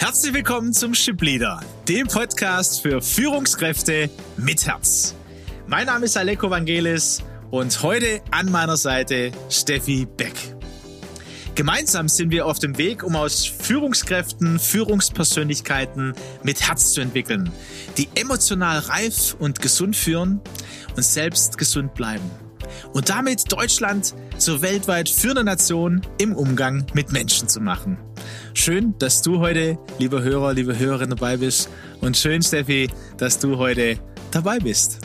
Herzlich willkommen zum Ship Leader, dem Podcast für Führungskräfte mit Herz. Mein Name ist Aleko Vangelis und heute an meiner Seite Steffi Beck. Gemeinsam sind wir auf dem Weg, um aus Führungskräften Führungspersönlichkeiten mit Herz zu entwickeln, die emotional reif und gesund führen und selbst gesund bleiben. Und damit Deutschland zur weltweit führenden Nation im Umgang mit Menschen zu machen. Schön, dass du heute, lieber Hörer, liebe Hörerin, dabei bist. Und schön, Steffi, dass du heute dabei bist.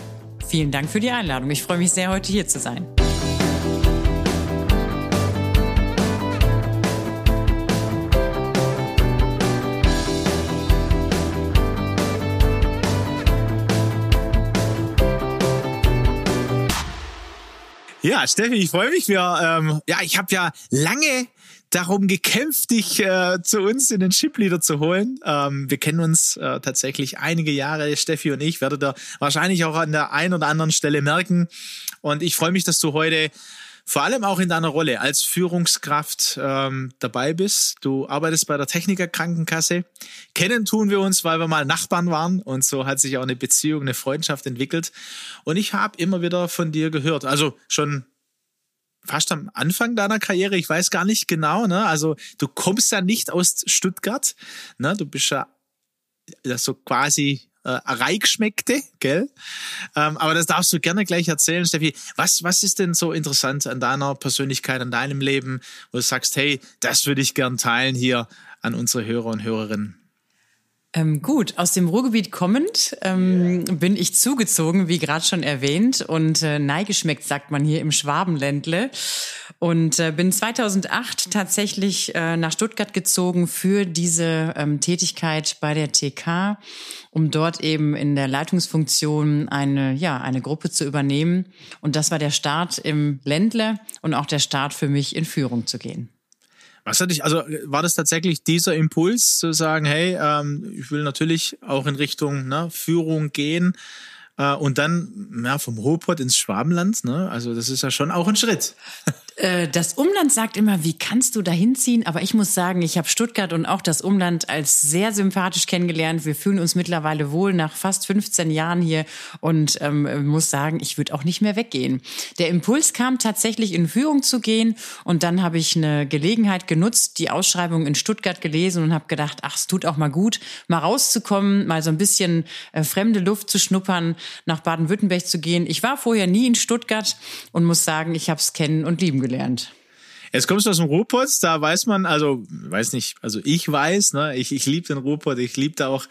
Vielen Dank für die Einladung. Ich freue mich sehr, heute hier zu sein. Ja, Steffi, ich freue mich. Wir, ähm, ja, ich habe ja lange darum gekämpft, dich äh, zu uns in den Chipleader zu holen. Ähm, wir kennen uns äh, tatsächlich einige Jahre, Steffi und ich, werdet ihr wahrscheinlich auch an der einen oder anderen Stelle merken. Und ich freue mich, dass du heute vor allem auch in deiner Rolle als Führungskraft ähm, dabei bist. Du arbeitest bei der Techniker Krankenkasse. Kennen tun wir uns, weil wir mal Nachbarn waren und so hat sich auch eine Beziehung, eine Freundschaft entwickelt. Und ich habe immer wieder von dir gehört, also schon fast am Anfang deiner Karriere, ich weiß gar nicht genau, ne? Also du kommst ja nicht aus Stuttgart, ne? Du bist ja so quasi äh, Reichschmeckte, gell? Ähm, aber das darfst du gerne gleich erzählen, Steffi. Was, was ist denn so interessant an deiner Persönlichkeit, an deinem Leben, wo du sagst, hey, das würde ich gern teilen hier an unsere Hörer und Hörerinnen? Ähm, gut, aus dem Ruhrgebiet kommend ähm, bin ich zugezogen, wie gerade schon erwähnt, und äh, neigeschmeckt, sagt man hier im Schwabenländle. Und äh, bin 2008 tatsächlich äh, nach Stuttgart gezogen für diese ähm, Tätigkeit bei der TK, um dort eben in der Leitungsfunktion eine, ja, eine Gruppe zu übernehmen. Und das war der Start im Ländle und auch der Start für mich in Führung zu gehen. Was hatte ich, also war das tatsächlich dieser Impuls zu sagen, hey, ähm, ich will natürlich auch in Richtung ne, Führung gehen äh, und dann ja, vom Ruhrpott ins Schwabenland, ne? Also das ist ja schon auch ein Schritt. Äh, das Umland sagt immer, wie kannst du da hinziehen? Aber ich muss sagen, ich habe Stuttgart und auch das Umland als sehr sympathisch kennengelernt. Wir fühlen uns mittlerweile wohl nach fast 15 Jahren hier und ähm, muss sagen, ich würde auch nicht mehr weggehen. Der Impuls kam tatsächlich in Führung zu gehen und dann habe ich eine Gelegenheit genutzt, die Ausschreibung in Stuttgart gelesen und habe gedacht, ach, es tut auch mal gut, mal rauszukommen, mal so ein bisschen äh, fremde Luft zu schnuppern, nach Baden-Württemberg zu gehen. Ich war vorher nie in Stuttgart und muss sagen, ich habe es kennen und lieben gelernt. Jetzt kommst du aus dem Ruhrpott, da weiß man, also weiß nicht, also ich weiß, ne, ich, ich liebe den Ruhrpott, ich liebe da auch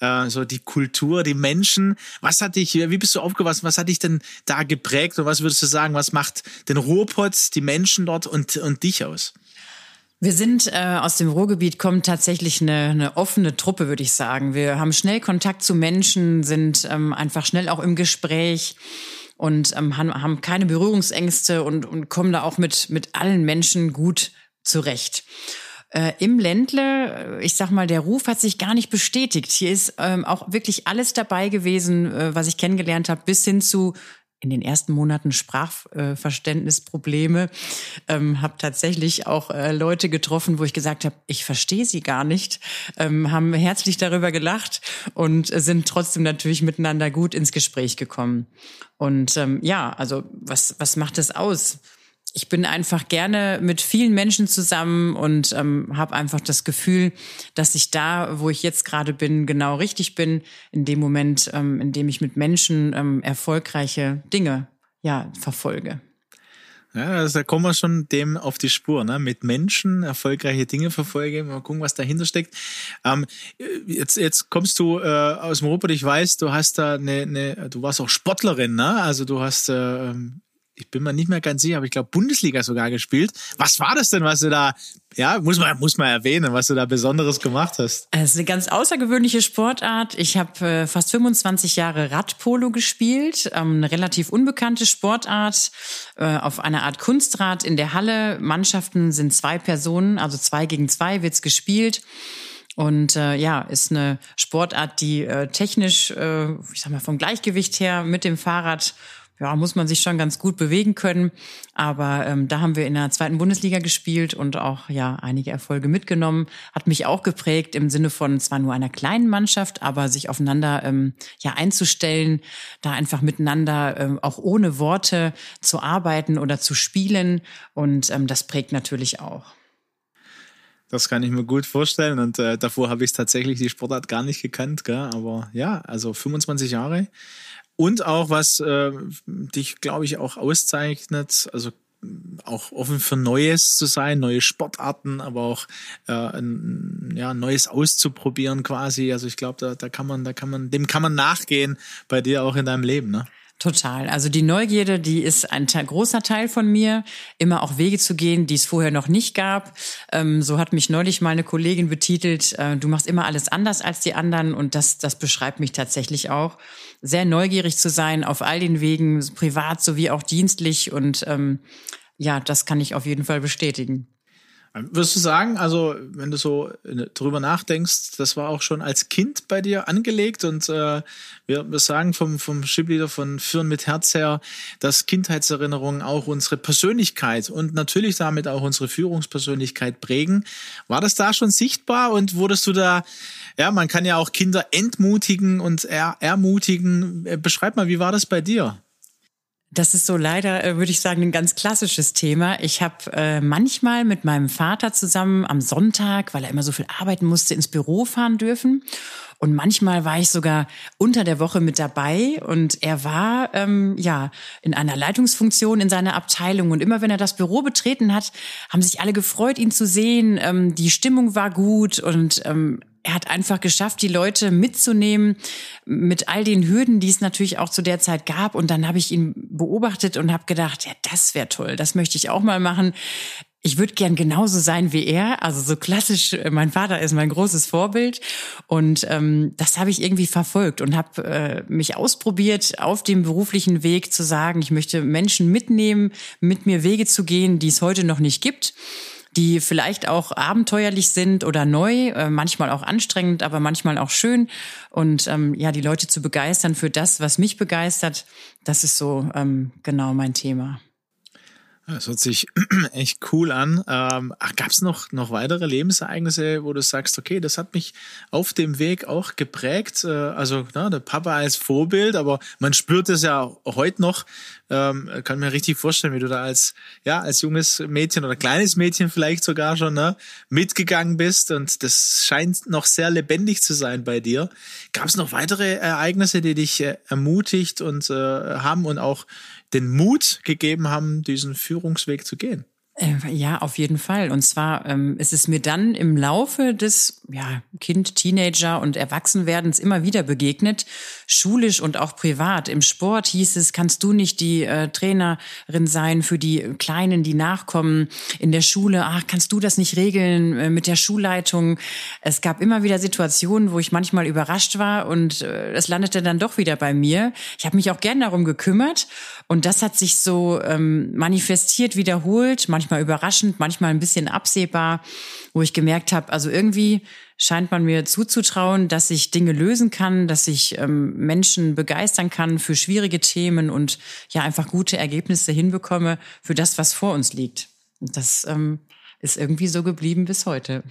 äh, so die Kultur, die Menschen. Was hat dich, wie bist du aufgewachsen, was hat dich denn da geprägt und was würdest du sagen, was macht den Ruhrpott, die Menschen dort und, und dich aus? Wir sind äh, aus dem Ruhrgebiet, kommt tatsächlich eine, eine offene Truppe, würde ich sagen. Wir haben schnell Kontakt zu Menschen, sind ähm, einfach schnell auch im Gespräch und ähm, haben keine Berührungsängste und, und kommen da auch mit, mit allen Menschen gut zurecht. Äh, Im Ländle, äh, ich sag mal, der Ruf hat sich gar nicht bestätigt. Hier ist ähm, auch wirklich alles dabei gewesen, äh, was ich kennengelernt habe, bis hin zu in den ersten Monaten Sprachverständnisprobleme, ähm, habe tatsächlich auch äh, Leute getroffen, wo ich gesagt habe, ich verstehe sie gar nicht, ähm, haben herzlich darüber gelacht und sind trotzdem natürlich miteinander gut ins Gespräch gekommen. Und ähm, ja, also was was macht es aus? Ich bin einfach gerne mit vielen Menschen zusammen und ähm, habe einfach das Gefühl, dass ich da, wo ich jetzt gerade bin, genau richtig bin, in dem Moment, ähm, in dem ich mit Menschen ähm, erfolgreiche Dinge ja verfolge. Ja, also da kommen wir schon dem auf die Spur, ne? Mit Menschen erfolgreiche Dinge verfolge. Mal gucken, was dahinter steckt. Ähm, jetzt, jetzt kommst du äh, aus dem Ruhrpott. Ich weiß, du hast da eine, eine, du warst auch Sportlerin, ne? Also du hast äh, ich bin mir nicht mehr ganz sicher, aber ich glaube Bundesliga sogar gespielt. Was war das denn, was du da, ja, muss man, muss man erwähnen, was du da Besonderes gemacht hast? Es ist eine ganz außergewöhnliche Sportart. Ich habe äh, fast 25 Jahre Radpolo gespielt, ähm, eine relativ unbekannte Sportart äh, auf einer Art Kunstrad in der Halle. Mannschaften sind zwei Personen, also zwei gegen zwei wird's gespielt. Und äh, ja, ist eine Sportart, die äh, technisch, äh, ich sag mal, vom Gleichgewicht her mit dem Fahrrad ja, muss man sich schon ganz gut bewegen können. Aber ähm, da haben wir in der zweiten Bundesliga gespielt und auch ja einige Erfolge mitgenommen. Hat mich auch geprägt im Sinne von zwar nur einer kleinen Mannschaft, aber sich aufeinander ähm, ja einzustellen, da einfach miteinander ähm, auch ohne Worte zu arbeiten oder zu spielen. Und ähm, das prägt natürlich auch. Das kann ich mir gut vorstellen. Und äh, davor habe ich tatsächlich die Sportart gar nicht gekannt. Gell? Aber ja, also 25 Jahre. Und auch, was äh, dich, glaube ich, auch auszeichnet, also auch offen für Neues zu sein, neue Sportarten, aber auch äh, ein, ja, Neues auszuprobieren quasi. Also ich glaube, da, da kann man, da kann man, dem kann man nachgehen bei dir auch in deinem Leben, ne? Total. Also die Neugierde, die ist ein großer Teil von mir, immer auch Wege zu gehen, die es vorher noch nicht gab. Ähm, so hat mich neulich mal eine Kollegin betitelt, äh, du machst immer alles anders als die anderen und das, das beschreibt mich tatsächlich auch. Sehr neugierig zu sein auf all den Wegen, privat sowie auch dienstlich und ähm, ja, das kann ich auf jeden Fall bestätigen. Würdest du sagen, also wenn du so äh, drüber nachdenkst, das war auch schon als Kind bei dir angelegt und äh, wir, wir sagen vom, vom Shipleader von Führen mit Herz her, dass Kindheitserinnerungen auch unsere Persönlichkeit und natürlich damit auch unsere Führungspersönlichkeit prägen. War das da schon sichtbar und wurdest du da, ja, man kann ja auch Kinder entmutigen und er, ermutigen. Äh, beschreib mal, wie war das bei dir? Das ist so leider, äh, würde ich sagen, ein ganz klassisches Thema. Ich habe äh, manchmal mit meinem Vater zusammen am Sonntag, weil er immer so viel arbeiten musste, ins Büro fahren dürfen. Und manchmal war ich sogar unter der Woche mit dabei und er war ähm, ja in einer Leitungsfunktion in seiner Abteilung. Und immer wenn er das Büro betreten hat, haben sich alle gefreut, ihn zu sehen. Ähm, die Stimmung war gut und ähm, er hat einfach geschafft, die Leute mitzunehmen mit all den Hürden, die es natürlich auch zu der Zeit gab. Und dann habe ich ihn beobachtet und habe gedacht, ja, das wäre toll, das möchte ich auch mal machen. Ich würde gern genauso sein wie er, also so klassisch. Äh, mein Vater ist mein großes Vorbild und ähm, das habe ich irgendwie verfolgt und habe äh, mich ausprobiert auf dem beruflichen Weg zu sagen, ich möchte Menschen mitnehmen, mit mir Wege zu gehen, die es heute noch nicht gibt die vielleicht auch abenteuerlich sind oder neu, äh, manchmal auch anstrengend, aber manchmal auch schön. Und ähm, ja, die Leute zu begeistern für das, was mich begeistert, das ist so ähm, genau mein Thema. Das hört sich echt cool an. Ähm, Gab es noch, noch weitere Lebensereignisse, wo du sagst, okay, das hat mich auf dem Weg auch geprägt? Äh, also na, der Papa als Vorbild, aber man spürt es ja heute noch. Ähm, kann mir richtig vorstellen, wie du da als ja als junges Mädchen oder kleines Mädchen vielleicht sogar schon ne, mitgegangen bist und das scheint noch sehr lebendig zu sein bei dir. Gab es noch weitere Ereignisse, die dich äh, ermutigt und äh, haben und auch den Mut gegeben haben, diesen Führungsweg zu gehen. Äh, ja, auf jeden Fall. Und zwar ähm, ist es mir dann im Laufe des ja, Kind, Teenager und Erwachsenwerdens immer wieder begegnet, schulisch und auch privat. Im Sport hieß es, kannst du nicht die äh, Trainerin sein für die Kleinen, die nachkommen. In der Schule, ach, kannst du das nicht regeln äh, mit der Schulleitung? Es gab immer wieder Situationen, wo ich manchmal überrascht war und äh, es landete dann doch wieder bei mir. Ich habe mich auch gern darum gekümmert und das hat sich so ähm, manifestiert, wiederholt, manchmal überraschend, manchmal ein bisschen absehbar, wo ich gemerkt habe, also irgendwie scheint man mir zuzutrauen, dass ich Dinge lösen kann, dass ich ähm, Menschen begeistern kann für schwierige Themen und ja einfach gute Ergebnisse hinbekomme für das, was vor uns liegt. Und das ähm, ist irgendwie so geblieben bis heute.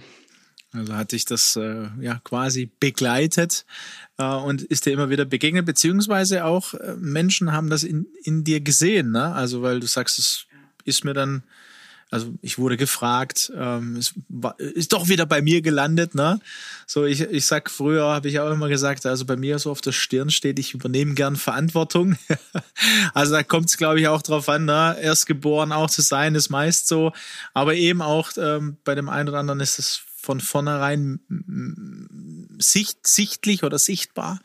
Also hat dich das äh, ja quasi begleitet äh, und ist dir immer wieder begegnet, beziehungsweise auch äh, Menschen haben das in, in dir gesehen, ne? Also weil du sagst, es ist mir dann, also ich wurde gefragt, ähm, war, ist doch wieder bei mir gelandet, ne? So, ich, ich sag, früher habe ich auch immer gesagt, also bei mir so auf der Stirn steht, ich übernehme gern Verantwortung. also da kommt es, glaube ich, auch drauf an, ne? Erst geboren auch zu sein, ist meist so. Aber eben auch ähm, bei dem einen oder anderen ist es von vornherein sicht, sichtlich oder sichtbar.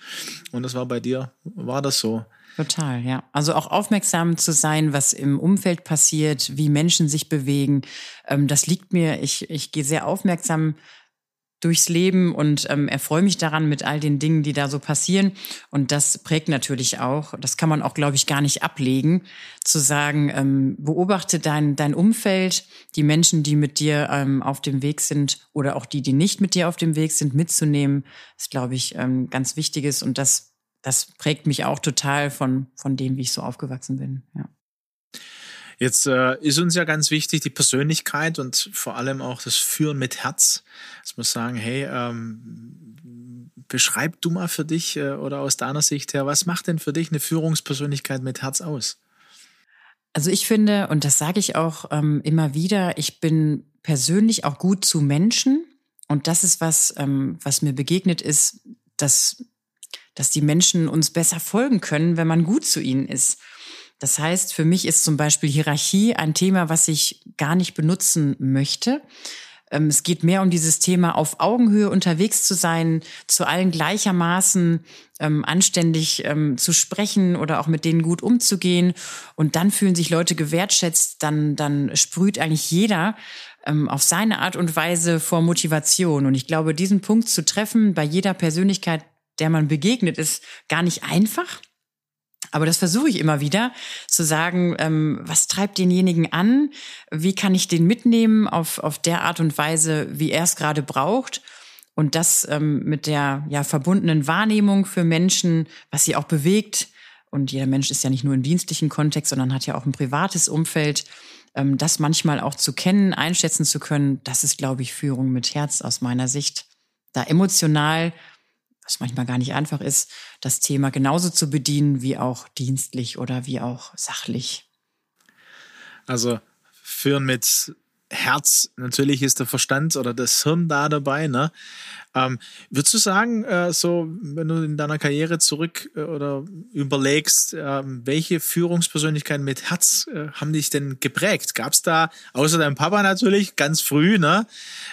Und das war bei dir, war das so? Total, ja. Also auch aufmerksam zu sein, was im Umfeld passiert, wie Menschen sich bewegen. Ähm, das liegt mir, ich, ich gehe sehr aufmerksam durchs Leben und ähm, erfreue mich daran mit all den Dingen, die da so passieren. Und das prägt natürlich auch, das kann man auch, glaube ich, gar nicht ablegen, zu sagen, ähm, beobachte dein, dein Umfeld, die Menschen, die mit dir ähm, auf dem Weg sind oder auch die, die nicht mit dir auf dem Weg sind, mitzunehmen, ist, glaube ich, ähm, ganz wichtiges. Und das das prägt mich auch total von, von dem, wie ich so aufgewachsen bin. Ja. Jetzt äh, ist uns ja ganz wichtig die Persönlichkeit und vor allem auch das Führen mit Herz. Dass wir sagen, hey, ähm, beschreib du mal für dich äh, oder aus deiner Sicht her, was macht denn für dich eine Führungspersönlichkeit mit Herz aus? Also ich finde, und das sage ich auch ähm, immer wieder, ich bin persönlich auch gut zu Menschen. Und das ist was, ähm, was mir begegnet ist, dass, dass die Menschen uns besser folgen können, wenn man gut zu ihnen ist. Das heißt, für mich ist zum Beispiel Hierarchie ein Thema, was ich gar nicht benutzen möchte. Ähm, es geht mehr um dieses Thema, auf Augenhöhe unterwegs zu sein, zu allen gleichermaßen ähm, anständig ähm, zu sprechen oder auch mit denen gut umzugehen. Und dann fühlen sich Leute gewertschätzt, dann, dann sprüht eigentlich jeder ähm, auf seine Art und Weise vor Motivation. Und ich glaube, diesen Punkt zu treffen bei jeder Persönlichkeit, der man begegnet, ist gar nicht einfach. Aber das versuche ich immer wieder, zu sagen, ähm, was treibt denjenigen an? Wie kann ich den mitnehmen auf, auf der Art und Weise, wie er es gerade braucht? Und das ähm, mit der ja verbundenen Wahrnehmung für Menschen, was sie auch bewegt. Und jeder Mensch ist ja nicht nur im dienstlichen Kontext, sondern hat ja auch ein privates Umfeld. Ähm, das manchmal auch zu kennen, einschätzen zu können, das ist, glaube ich, Führung mit Herz aus meiner Sicht. Da emotional was manchmal gar nicht einfach ist, das Thema genauso zu bedienen wie auch dienstlich oder wie auch sachlich. Also führen mit Herz, natürlich ist der Verstand oder das Hirn da dabei. Ne? Ähm, würdest du sagen, äh, so, wenn du in deiner Karriere zurück äh, oder überlegst, äh, welche Führungspersönlichkeiten mit Herz äh, haben dich denn geprägt? Gab es da, außer deinem Papa natürlich, ganz früh, ne?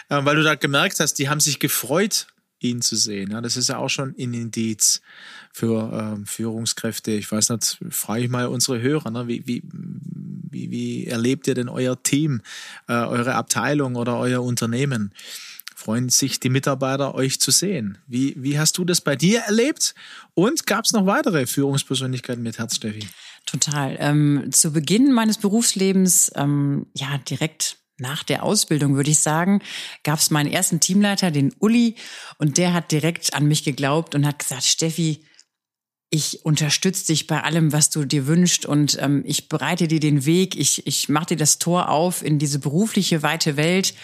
Äh, weil du da gemerkt hast, die haben sich gefreut ihn zu sehen. Ja, das ist ja auch schon ein Indiz für ähm, Führungskräfte. Ich weiß nicht, frage ich mal unsere Hörer, ne? wie, wie, wie, wie erlebt ihr denn euer Team, äh, eure Abteilung oder euer Unternehmen? Freuen sich die Mitarbeiter, euch zu sehen. Wie, wie hast du das bei dir erlebt? Und gab es noch weitere Führungspersönlichkeiten mit Herz, Steffi? Total. Ähm, zu Beginn meines Berufslebens, ähm, ja, direkt nach der Ausbildung, würde ich sagen, gab es meinen ersten Teamleiter, den Uli, und der hat direkt an mich geglaubt und hat gesagt, Steffi, ich unterstütze dich bei allem, was du dir wünschst und ähm, ich bereite dir den Weg, ich, ich mache dir das Tor auf in diese berufliche weite Welt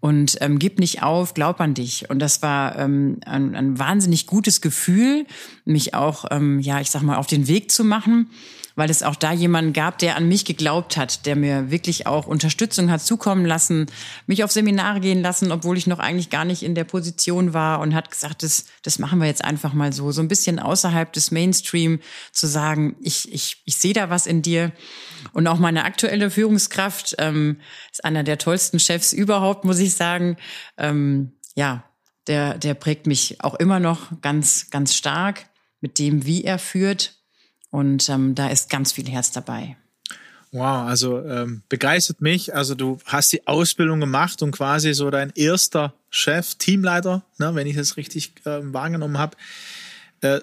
und ähm, gib nicht auf, glaub an dich. Und das war ähm, ein, ein wahnsinnig gutes Gefühl, mich auch, ähm, ja, ich sag mal, auf den Weg zu machen weil es auch da jemanden gab, der an mich geglaubt hat, der mir wirklich auch Unterstützung hat zukommen lassen, mich auf Seminare gehen lassen, obwohl ich noch eigentlich gar nicht in der Position war und hat gesagt, das, das machen wir jetzt einfach mal so, so ein bisschen außerhalb des Mainstream zu sagen, ich, ich, ich sehe da was in dir. Und auch meine aktuelle Führungskraft ähm, ist einer der tollsten Chefs überhaupt, muss ich sagen. Ähm, ja, der, der prägt mich auch immer noch ganz, ganz stark mit dem, wie er führt und ähm, da ist ganz viel Herz dabei. Wow, also ähm, begeistert mich. Also du hast die Ausbildung gemacht und quasi so dein erster Chef, Teamleiter, ne, wenn ich das richtig äh, wahrgenommen habe, äh,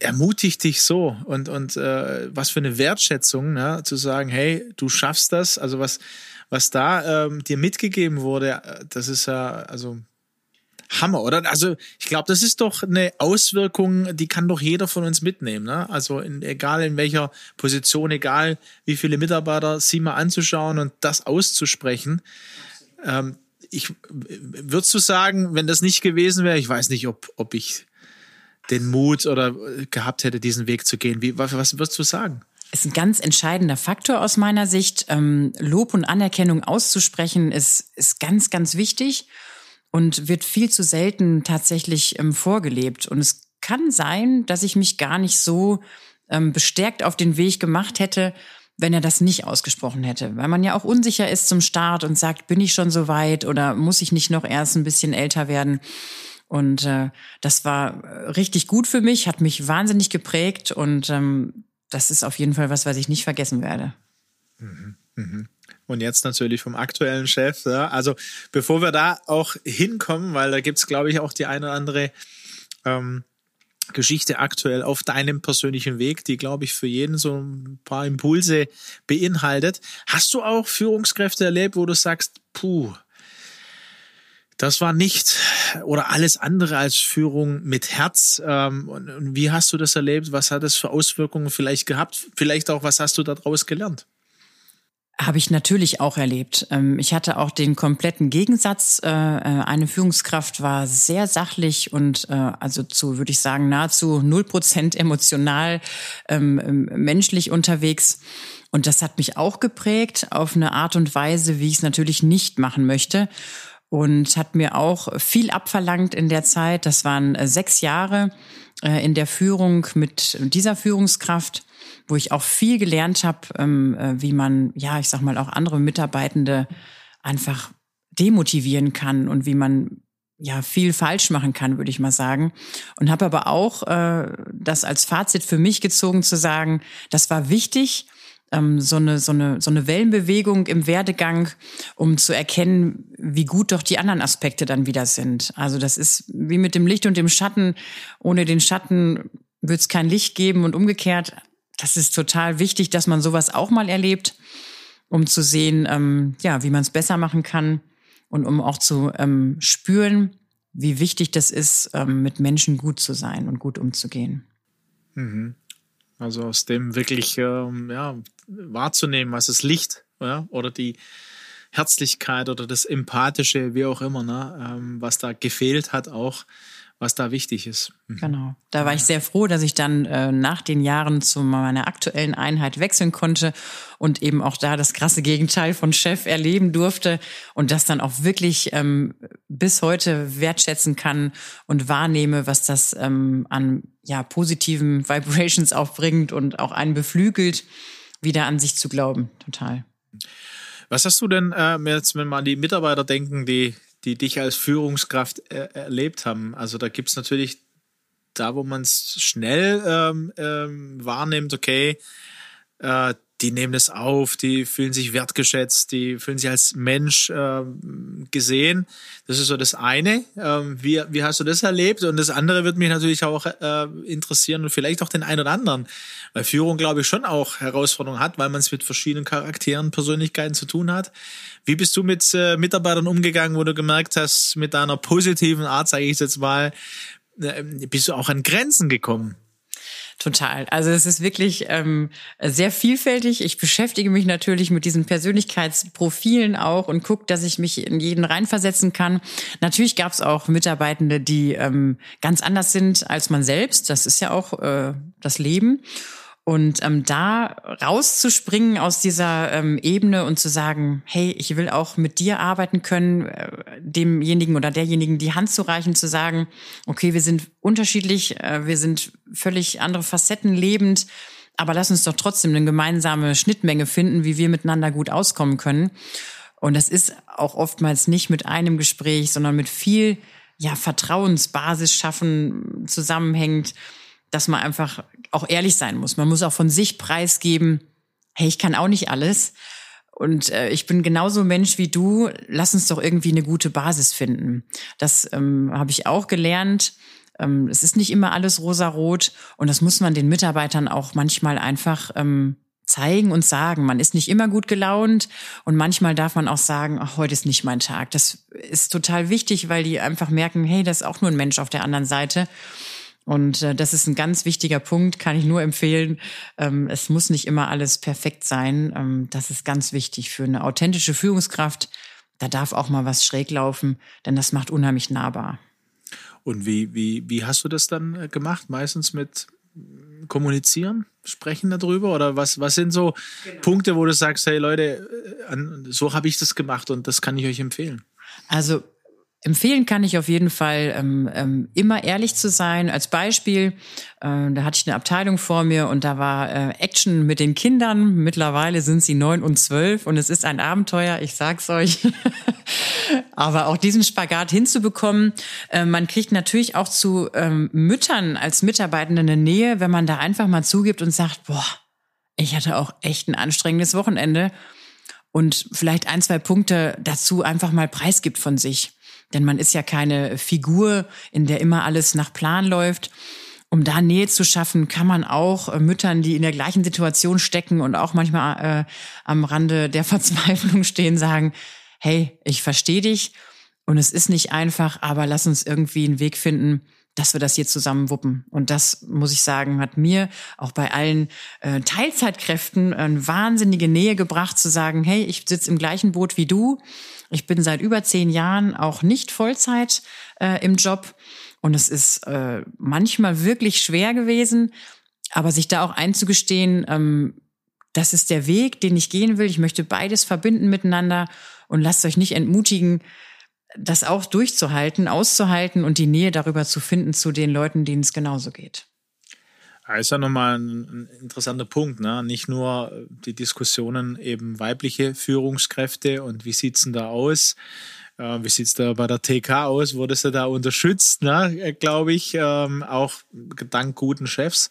ermutigt dich so und und äh, was für eine Wertschätzung, ne, zu sagen, hey, du schaffst das. Also was was da ähm, dir mitgegeben wurde, äh, das ist ja also Hammer, oder? Also ich glaube, das ist doch eine Auswirkung, die kann doch jeder von uns mitnehmen. Ne? Also in, egal in welcher Position, egal wie viele Mitarbeiter, sie mal anzuschauen und das auszusprechen. Ähm, ich würdest du sagen, wenn das nicht gewesen wäre, ich weiß nicht, ob, ob ich den Mut oder gehabt hätte, diesen Weg zu gehen. Wie, was, was würdest du sagen? ist ein ganz entscheidender Faktor aus meiner Sicht. Ähm, Lob und Anerkennung auszusprechen ist, ist ganz, ganz wichtig und wird viel zu selten tatsächlich ähm, vorgelebt. Und es kann sein, dass ich mich gar nicht so ähm, bestärkt auf den Weg gemacht hätte, wenn er das nicht ausgesprochen hätte. Weil man ja auch unsicher ist zum Start und sagt, bin ich schon so weit oder muss ich nicht noch erst ein bisschen älter werden? Und äh, das war äh, richtig gut für mich, hat mich wahnsinnig geprägt und ähm, das ist auf jeden Fall was, was ich nicht vergessen werde. Mhm. Mhm und jetzt natürlich vom aktuellen Chef. Ja. Also bevor wir da auch hinkommen, weil da gibt's glaube ich, auch die eine oder andere ähm, Geschichte aktuell auf deinem persönlichen Weg, die, glaube ich, für jeden so ein paar Impulse beinhaltet. Hast du auch Führungskräfte erlebt, wo du sagst, puh, Das war nicht oder alles andere als Führung mit Herz. Ähm, und wie hast du das erlebt? Was hat das für Auswirkungen vielleicht gehabt? Vielleicht auch, was hast du daraus gelernt? Habe ich natürlich auch erlebt. Ähm, ich hatte auch den kompletten Gegensatz. Äh, äh, eine Führungskraft war sehr sachlich und äh, also zu, würde ich sagen, nahezu null Prozent emotional, ähm, ähm, menschlich unterwegs. Und das hat mich auch geprägt auf eine Art und Weise, wie ich es natürlich nicht machen möchte und hat mir auch viel abverlangt in der Zeit. Das waren sechs Jahre in der Führung mit dieser Führungskraft, wo ich auch viel gelernt habe, ähm, äh, wie man, ja, ich sag mal, auch andere Mitarbeitende einfach demotivieren kann und wie man ja viel falsch machen kann, würde ich mal sagen. Und habe aber auch äh, das als Fazit für mich gezogen zu sagen, das war wichtig, ähm, so, eine, so, eine, so eine Wellenbewegung im Werdegang, um zu erkennen, wie gut doch die anderen Aspekte dann wieder sind. Also das ist wie mit dem Licht und dem Schatten. Ohne den Schatten wird es kein Licht geben und umgekehrt. Das ist total wichtig, dass man sowas auch mal erlebt, um zu sehen, ähm, ja, wie man es besser machen kann und um auch zu ähm, spüren, wie wichtig das ist, ähm, mit Menschen gut zu sein und gut umzugehen. Mhm. Also aus dem wirklich ähm, ja, wahrzunehmen, was das Licht ja, oder die Herzlichkeit oder das Empathische, wie auch immer, ne, ähm, was da gefehlt hat, auch was da wichtig ist. Mhm. Genau. Da war ich sehr froh, dass ich dann äh, nach den Jahren zu meiner aktuellen Einheit wechseln konnte und eben auch da das krasse Gegenteil von Chef erleben durfte und das dann auch wirklich ähm, bis heute wertschätzen kann und wahrnehme, was das ähm, an ja positiven Vibrations aufbringt und auch einen beflügelt, wieder an sich zu glauben. Total. Was hast du denn äh, jetzt, wenn man die Mitarbeiter denken, die die dich als Führungskraft er erlebt haben. Also da gibt's natürlich da, wo man es schnell ähm, ähm, wahrnimmt, okay, äh, die nehmen es auf, die fühlen sich wertgeschätzt, die fühlen sich als Mensch äh, gesehen. Das ist so das eine. Ähm, wie, wie hast du das erlebt? Und das andere wird mich natürlich auch äh, interessieren und vielleicht auch den einen oder anderen. Weil Führung, glaube ich, schon auch Herausforderungen hat, weil man es mit verschiedenen Charakteren, Persönlichkeiten zu tun hat. Wie bist du mit äh, Mitarbeitern umgegangen, wo du gemerkt hast, mit deiner positiven Art, sage ich jetzt mal, äh, bist du auch an Grenzen gekommen? Total. Also es ist wirklich ähm, sehr vielfältig. Ich beschäftige mich natürlich mit diesen Persönlichkeitsprofilen auch und gucke, dass ich mich in jeden reinversetzen kann. Natürlich gab es auch Mitarbeitende, die ähm, ganz anders sind als man selbst. Das ist ja auch äh, das Leben. Und ähm, da rauszuspringen aus dieser ähm, Ebene und zu sagen, hey, ich will auch mit dir arbeiten können, äh, demjenigen oder derjenigen die Hand zu reichen, zu sagen, okay, wir sind unterschiedlich, äh, wir sind völlig andere Facetten lebend, aber lass uns doch trotzdem eine gemeinsame Schnittmenge finden, wie wir miteinander gut auskommen können. Und das ist auch oftmals nicht mit einem Gespräch, sondern mit viel ja, Vertrauensbasis schaffen zusammenhängt dass man einfach auch ehrlich sein muss. Man muss auch von sich preisgeben, hey, ich kann auch nicht alles. Und äh, ich bin genauso Mensch wie du. Lass uns doch irgendwie eine gute Basis finden. Das ähm, habe ich auch gelernt. Ähm, es ist nicht immer alles rosarot und das muss man den Mitarbeitern auch manchmal einfach ähm, zeigen und sagen. Man ist nicht immer gut gelaunt und manchmal darf man auch sagen, ach, heute ist nicht mein Tag. Das ist total wichtig, weil die einfach merken, hey, das ist auch nur ein Mensch auf der anderen Seite. Und äh, das ist ein ganz wichtiger Punkt, kann ich nur empfehlen. Ähm, es muss nicht immer alles perfekt sein. Ähm, das ist ganz wichtig für eine authentische Führungskraft. Da darf auch mal was schräg laufen, denn das macht unheimlich nahbar. Und wie, wie, wie hast du das dann äh, gemacht? Meistens mit kommunizieren, sprechen darüber? Oder was, was sind so genau. Punkte, wo du sagst, hey Leute, äh, so habe ich das gemacht und das kann ich euch empfehlen? Also Empfehlen kann ich auf jeden Fall, ähm, ähm, immer ehrlich zu sein. Als Beispiel, äh, da hatte ich eine Abteilung vor mir und da war äh, Action mit den Kindern. Mittlerweile sind sie neun und zwölf und es ist ein Abenteuer, ich sag's euch. Aber auch diesen Spagat hinzubekommen, äh, man kriegt natürlich auch zu ähm, Müttern als Mitarbeitende eine Nähe, wenn man da einfach mal zugibt und sagt, boah, ich hatte auch echt ein anstrengendes Wochenende und vielleicht ein, zwei Punkte dazu einfach mal preisgibt von sich. Denn man ist ja keine Figur, in der immer alles nach Plan läuft. Um da Nähe zu schaffen, kann man auch äh, Müttern, die in der gleichen Situation stecken und auch manchmal äh, am Rande der Verzweiflung stehen, sagen, hey, ich verstehe dich Und es ist nicht einfach, aber lass uns irgendwie einen Weg finden, dass wir das hier zusammen wuppen. Und das, muss ich sagen, hat mir auch bei allen äh, Teilzeitkräften eine wahnsinnige Nähe gebracht, zu sagen, hey, ich sitze im gleichen Boot wie du. Ich bin seit über zehn Jahren auch nicht Vollzeit äh, im Job. Und es ist äh, manchmal wirklich schwer gewesen, aber sich da auch einzugestehen, ähm, das ist der Weg, den ich gehen will. Ich möchte beides verbinden miteinander und lasst euch nicht entmutigen, das auch durchzuhalten, auszuhalten und die Nähe darüber zu finden zu den Leuten, denen es genauso geht. Das ist ja nochmal ein, interessanter Punkt. Ne? Nicht nur die Diskussionen eben weibliche Führungskräfte und wie sieht es denn da aus? Äh, wie sieht es da bei der TK aus? Wurde sie da unterstützt, ne? glaube ich, ähm, auch dank guten Chefs.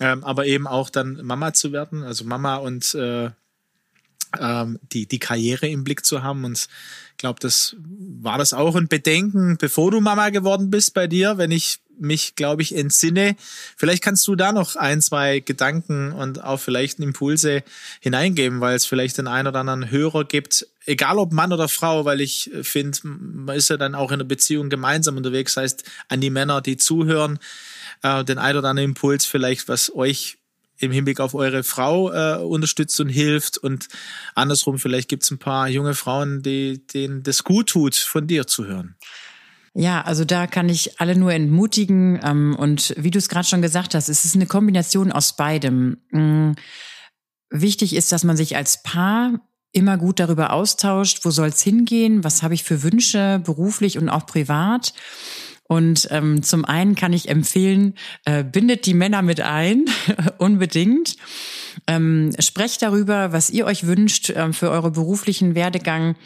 Ähm, aber eben auch dann Mama zu werden, also Mama und äh, ähm, die, die Karriere im Blick zu haben. Und ich glaube, das war das auch ein Bedenken, bevor du Mama geworden bist bei dir, wenn ich mich, glaube ich, entsinne. Vielleicht kannst du da noch ein, zwei Gedanken und auch vielleicht Impulse hineingeben, weil es vielleicht den einen oder anderen Hörer gibt, egal ob Mann oder Frau, weil ich finde, man ist ja dann auch in der Beziehung gemeinsam unterwegs, heißt an die Männer, die zuhören, äh, den einen oder anderen Impuls vielleicht, was euch im Hinblick auf eure Frau äh, unterstützt und hilft und andersrum vielleicht gibt es ein paar junge Frauen, die denen das gut tut, von dir zu hören. Ja, also da kann ich alle nur entmutigen ähm, und wie du es gerade schon gesagt hast, es ist eine Kombination aus beidem. Mhm. Wichtig ist, dass man sich als Paar immer gut darüber austauscht, wo soll es hingehen, was habe ich für Wünsche beruflich und auch privat und ähm, zum einen kann ich empfehlen, äh, bindet die Männer mit ein, unbedingt. Ähm, sprecht darüber, was ihr euch wünscht äh, für eure beruflichen Werdegang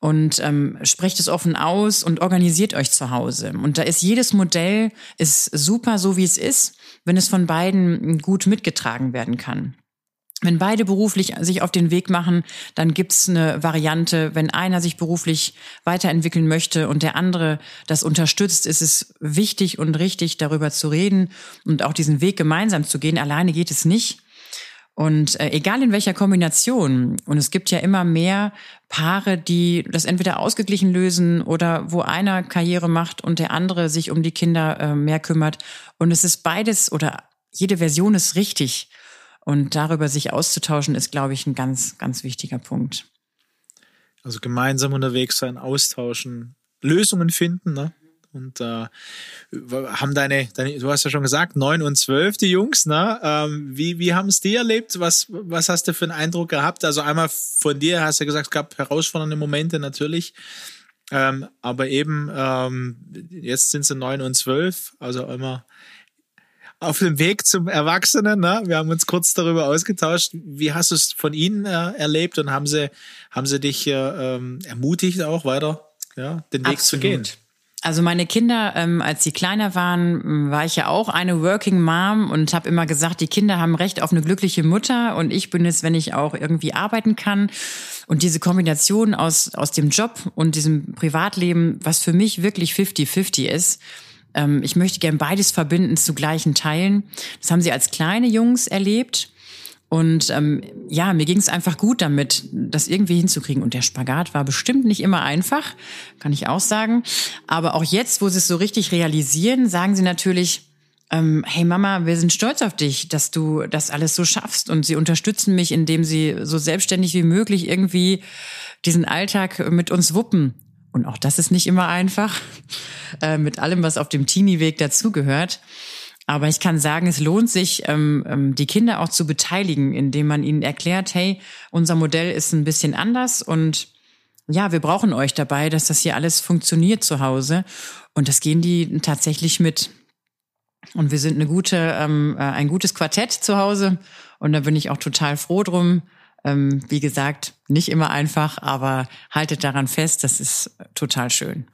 und ähm, sprecht es offen aus und organisiert euch zu Hause. Und da ist jedes Modell ist super so wie es ist, wenn es von beiden gut mitgetragen werden kann. Wenn beide beruflich sich auf den Weg machen, dann gibt's eine Variante. Wenn einer sich beruflich weiterentwickeln möchte und der andere das unterstützt, ist es wichtig und richtig, darüber zu reden und auch diesen Weg gemeinsam zu gehen. Alleine geht es nicht. Und äh, egal in welcher Kombination, und es gibt ja immer mehr Paare, die das entweder ausgeglichen lösen oder wo einer Karriere macht und der andere sich um die Kinder äh, mehr kümmert. Und es ist beides oder jede Version ist richtig. Und darüber sich auszutauschen, ist, glaube ich, ein ganz, ganz wichtiger Punkt. Also gemeinsam unterwegs sein, austauschen, Lösungen finden, ne? Und äh, haben deine, deine, du hast ja schon gesagt, neun und zwölf, die Jungs, ne? Ähm, wie, wie haben es die erlebt? Was, was hast du für einen Eindruck gehabt? Also einmal von dir hast du gesagt, es gab herausfordernde Momente natürlich. Ähm, aber eben, ähm, jetzt sind sie neun und zwölf, also immer auf dem Weg zum Erwachsenen. Ne? Wir haben uns kurz darüber ausgetauscht. Wie hast du es von ihnen äh, erlebt und haben sie, haben sie dich äh, ähm, ermutigt, auch weiter ja, den Weg Absolut. zu gehen? Also meine Kinder, ähm, als sie kleiner waren, war ich ja auch eine Working Mom und habe immer gesagt, die Kinder haben Recht auf eine glückliche Mutter und ich bin es, wenn ich auch irgendwie arbeiten kann. Und diese Kombination aus, aus dem Job und diesem Privatleben, was für mich wirklich 50-50 ist, ähm, ich möchte gern beides verbinden zu gleichen Teilen. Das haben sie als kleine Jungs erlebt. Und ähm, ja, mir ging es einfach gut damit, das irgendwie hinzukriegen. Und der Spagat war bestimmt nicht immer einfach, kann ich auch sagen. Aber auch jetzt, wo sie es so richtig realisieren, sagen sie natürlich, ähm, hey Mama, wir sind stolz auf dich, dass du das alles so schaffst. Und sie unterstützen mich, indem sie so selbstständig wie möglich irgendwie diesen Alltag mit uns wuppen. Und auch das ist nicht immer einfach, äh, mit allem, was auf dem Teenie-Weg dazugehört. Aber ich kann sagen, es lohnt sich, ähm, ähm, die Kinder auch zu beteiligen, indem man ihnen erklärt, hey, unser Modell ist ein bisschen anders und ja, wir brauchen euch dabei, dass das hier alles funktioniert zu Hause. Und das gehen die tatsächlich mit. Und wir sind eine gute, ähm, äh, ein gutes Quartett zu Hause. Und da bin ich auch total froh drum, ähm, wie gesagt, nicht immer einfach, aber haltet daran fest, das ist total schön.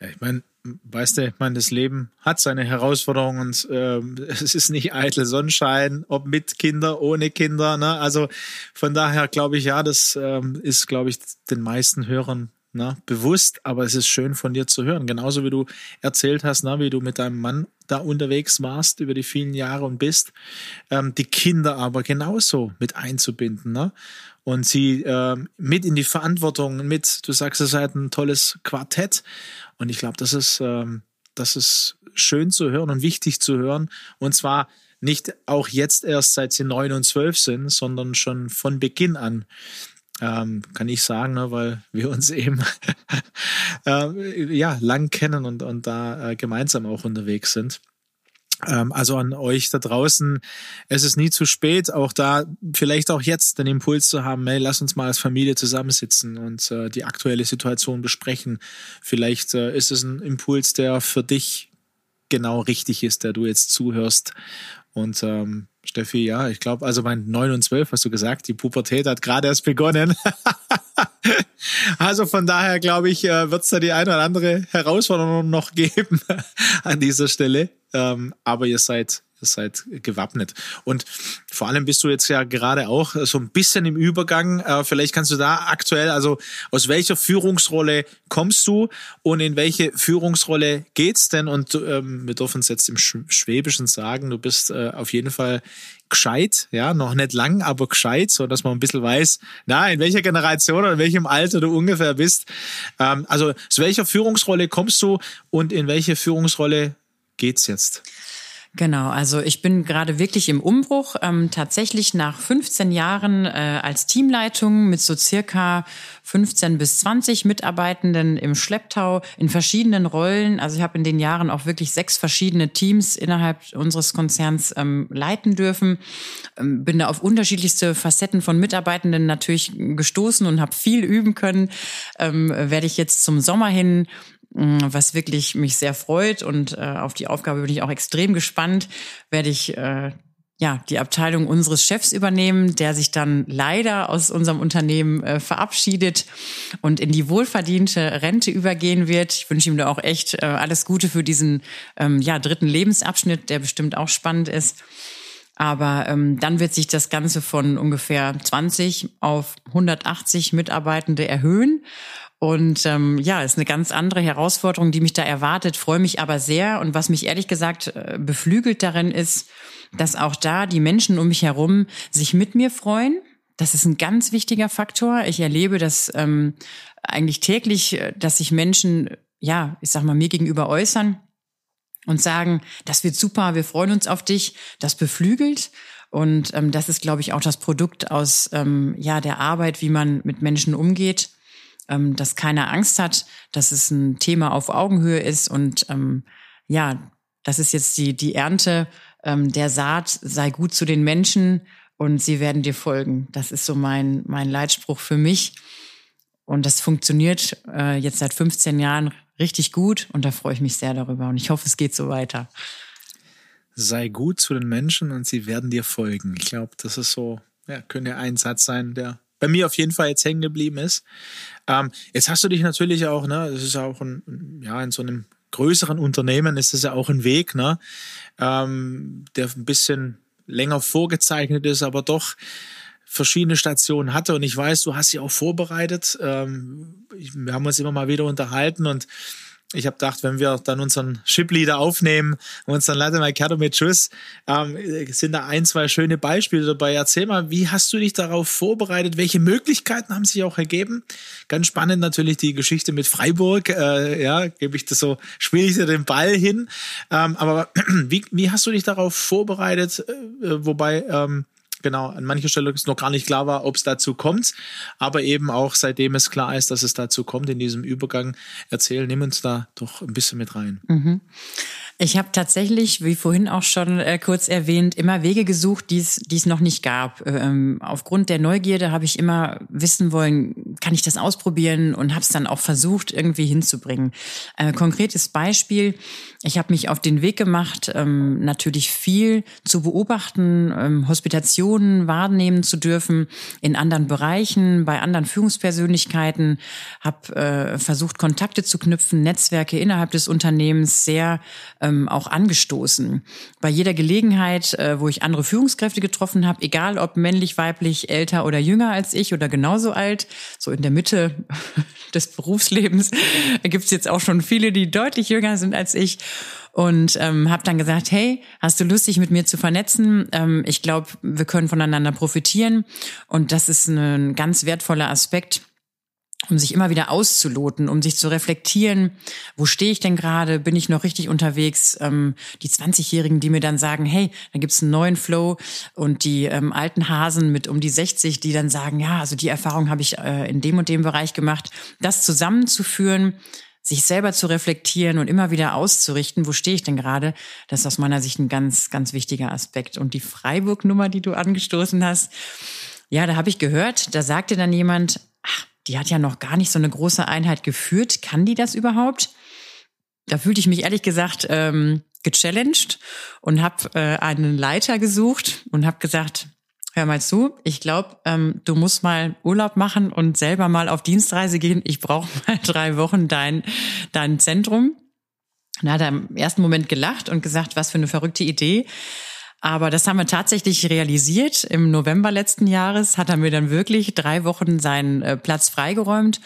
Ja, ich meine, weißt du, ich meine, das Leben hat seine Herausforderungen und äh, es ist nicht eitel Sonnenschein, ob mit Kinder, ohne Kinder. Ne? Also von daher glaube ich, ja, das ähm, ist, glaube ich, den meisten Hörern ne, bewusst, aber es ist schön von dir zu hören. Genauso wie du erzählt hast, ne, wie du mit deinem Mann da unterwegs warst über die vielen Jahre und bist, ähm, die Kinder aber genauso mit einzubinden. Ne? Und sie ähm, mit in die Verantwortung, mit, du sagst, es seid ein tolles Quartett. Und ich glaube, das ist, ähm, das ist schön zu hören und wichtig zu hören. Und zwar nicht auch jetzt erst, seit sie neun und zwölf sind, sondern schon von Beginn an. Ähm, kann ich sagen, ne, weil wir uns eben äh, ja lang kennen und, und da äh, gemeinsam auch unterwegs sind. Ähm, also an euch da draußen, es ist nie zu spät, auch da vielleicht auch jetzt den Impuls zu haben, hey, lass uns mal als Familie zusammensitzen und äh, die aktuelle Situation besprechen. Vielleicht äh, ist es ein Impuls, der für dich genau richtig ist, der du jetzt zuhörst und ähm, Steffi, ja, ich glaube, also mein 9 und 12 hast du gesagt, die Pubertät hat gerade erst begonnen. also von daher glaube ich, äh, wird es da die eine oder andere Herausforderung noch geben an dieser Stelle. Ähm, aber ihr seid seid gewappnet. Und vor allem bist du jetzt ja gerade auch so ein bisschen im Übergang. Äh, vielleicht kannst du da aktuell, also aus welcher Führungsrolle kommst du und in welche Führungsrolle geht's denn? Und ähm, wir dürfen es jetzt im Schwäbischen sagen, du bist äh, auf jeden Fall gescheit, ja, noch nicht lang, aber gescheit, so dass man ein bisschen weiß, na, in welcher Generation oder in welchem Alter du ungefähr bist. Ähm, also aus welcher Führungsrolle kommst du und in welche Führungsrolle geht's jetzt? Genau, also ich bin gerade wirklich im Umbruch. Ähm, tatsächlich nach 15 Jahren äh, als Teamleitung mit so circa 15 bis 20 Mitarbeitenden im Schlepptau in verschiedenen Rollen. Also ich habe in den Jahren auch wirklich sechs verschiedene Teams innerhalb unseres Konzerns ähm, leiten dürfen. Ähm, bin da auf unterschiedlichste Facetten von Mitarbeitenden natürlich gestoßen und habe viel üben können. Ähm, werde ich jetzt zum Sommer hin was wirklich mich sehr freut und äh, auf die Aufgabe bin ich auch extrem gespannt, werde ich äh, ja die Abteilung unseres Chefs übernehmen, der sich dann leider aus unserem Unternehmen äh, verabschiedet und in die wohlverdiente Rente übergehen wird. Ich wünsche ihm da auch echt äh, alles Gute für diesen ähm, ja dritten Lebensabschnitt, der bestimmt auch spannend ist. Aber ähm, dann wird sich das Ganze von ungefähr 20 auf 180 Mitarbeitende erhöhen. Und ähm, ja, ist eine ganz andere Herausforderung, die mich da erwartet, freue mich aber sehr. Und was mich ehrlich gesagt äh, beflügelt darin ist, dass auch da die Menschen um mich herum sich mit mir freuen. Das ist ein ganz wichtiger Faktor. Ich erlebe das ähm, eigentlich täglich, äh, dass sich Menschen, ja, ich sag mal, mir gegenüber äußern und sagen, das wird super, wir freuen uns auf dich. Das beflügelt. Und ähm, das ist, glaube ich, auch das Produkt aus ähm, ja der Arbeit, wie man mit Menschen umgeht ähm, dass keiner Angst hat, dass es ein Thema auf Augenhöhe ist und ähm, ja, das ist jetzt die, die Ernte ähm, der Saat, sei gut zu den Menschen und sie werden dir folgen. Das ist so mein, mein Leitspruch für mich. Und das funktioniert äh, jetzt seit 15 Jahren richtig gut und da freue ich mich sehr darüber und ich hoffe, es geht so weiter. Sei gut zu den Menschen und sie werden dir folgen. Ich glaube, das ist so, ja, könnte ein Satz sein, der bei mir auf jeden Fall jetzt hängen geblieben ist. Ähm, jetzt hast du dich natürlich auch, ne, das ist ja auch ein, ja, in so einem größeren Unternehmen ist das ja auch ein Weg, ne, ähm, der ein bisschen länger vorgezeichnet ist, aber doch verschiedene Stationen hatte. Und ich weiß, du hast sie auch vorbereitet. Ähm, wir haben uns immer mal wieder unterhalten und ich habe gedacht, wenn wir dann unseren Chip-Leader aufnehmen und uns dann mal Kerdo mit Tschüss, ähm, sind da ein, zwei schöne Beispiele dabei. Erzähl mal, wie hast du dich darauf vorbereitet? Welche Möglichkeiten haben sich auch ergeben? Ganz spannend natürlich die Geschichte mit Freiburg. Äh, ja, gebe ich das so, spiele ich dir den Ball hin. Ähm, aber wie, wie hast du dich darauf vorbereitet? Äh, wobei, ähm, genau, an mancher Stelle ist noch gar nicht klar war, ob es dazu kommt. Aber eben auch seitdem es klar ist, dass es dazu kommt in diesem Übergang, erzähl, nimm uns da doch ein bisschen mit rein. Mhm. Ich habe tatsächlich, wie vorhin auch schon äh, kurz erwähnt, immer Wege gesucht, die es noch nicht gab. Ähm, aufgrund der Neugierde habe ich immer wissen wollen, kann ich das ausprobieren und habe es dann auch versucht, irgendwie hinzubringen. Äh, konkretes Beispiel, ich habe mich auf den Weg gemacht, ähm, natürlich viel zu beobachten, ähm, Hospitationen wahrnehmen zu dürfen in anderen Bereichen, bei anderen Führungspersönlichkeiten, habe äh, versucht, Kontakte zu knüpfen, Netzwerke innerhalb des Unternehmens sehr ähm, auch angestoßen. Bei jeder Gelegenheit, äh, wo ich andere Führungskräfte getroffen habe, egal ob männlich, weiblich, älter oder jünger als ich oder genauso alt, so in der Mitte des Berufslebens, gibt es jetzt auch schon viele, die deutlich jünger sind als ich. und ähm, habe dann gesagt, hey, hast du Lust, dich mit mir zu vernetzen? Ähm, ich glaube, wir können voneinander profitieren und das ist ein ganz wertvoller Aspekt um sich immer wieder auszuloten, um sich zu reflektieren, wo stehe ich denn gerade, bin ich noch richtig unterwegs? Ähm, die 20-Jährigen, die mir dann sagen, hey, da gibt's einen neuen Flow und die ähm, alten Hasen mit um die 60, die dann sagen, ja, also die Erfahrung habe ich äh, in dem und dem Bereich gemacht, das zusammenzuführen, sich selber zu reflektieren und immer wieder auszurichten, wo stehe ich denn gerade, das ist aus meiner Sicht ein ganz, ganz wichtiger Aspekt. Und die Freiburg-Nummer, die du angestoßen hast, ja, da habe ich gehört, da sagte dann jemand, ach, die hat ja noch gar nicht so eine große Einheit geführt. Kann die das überhaupt? Da fühlte ich mich ehrlich gesagt ähm, gechallenged und habe äh, einen Leiter gesucht und habe gesagt, hör mal zu, ich glaube, ähm, du musst mal Urlaub machen und selber mal auf Dienstreise gehen. Ich brauche mal drei Wochen dein, dein Zentrum. Und hat er im ersten Moment gelacht und gesagt, was für eine verrückte Idee. Aber das haben wir tatsächlich realisiert. Im November letzten Jahres hat er mir dann wirklich drei Wochen seinen äh, Platz freigeräumt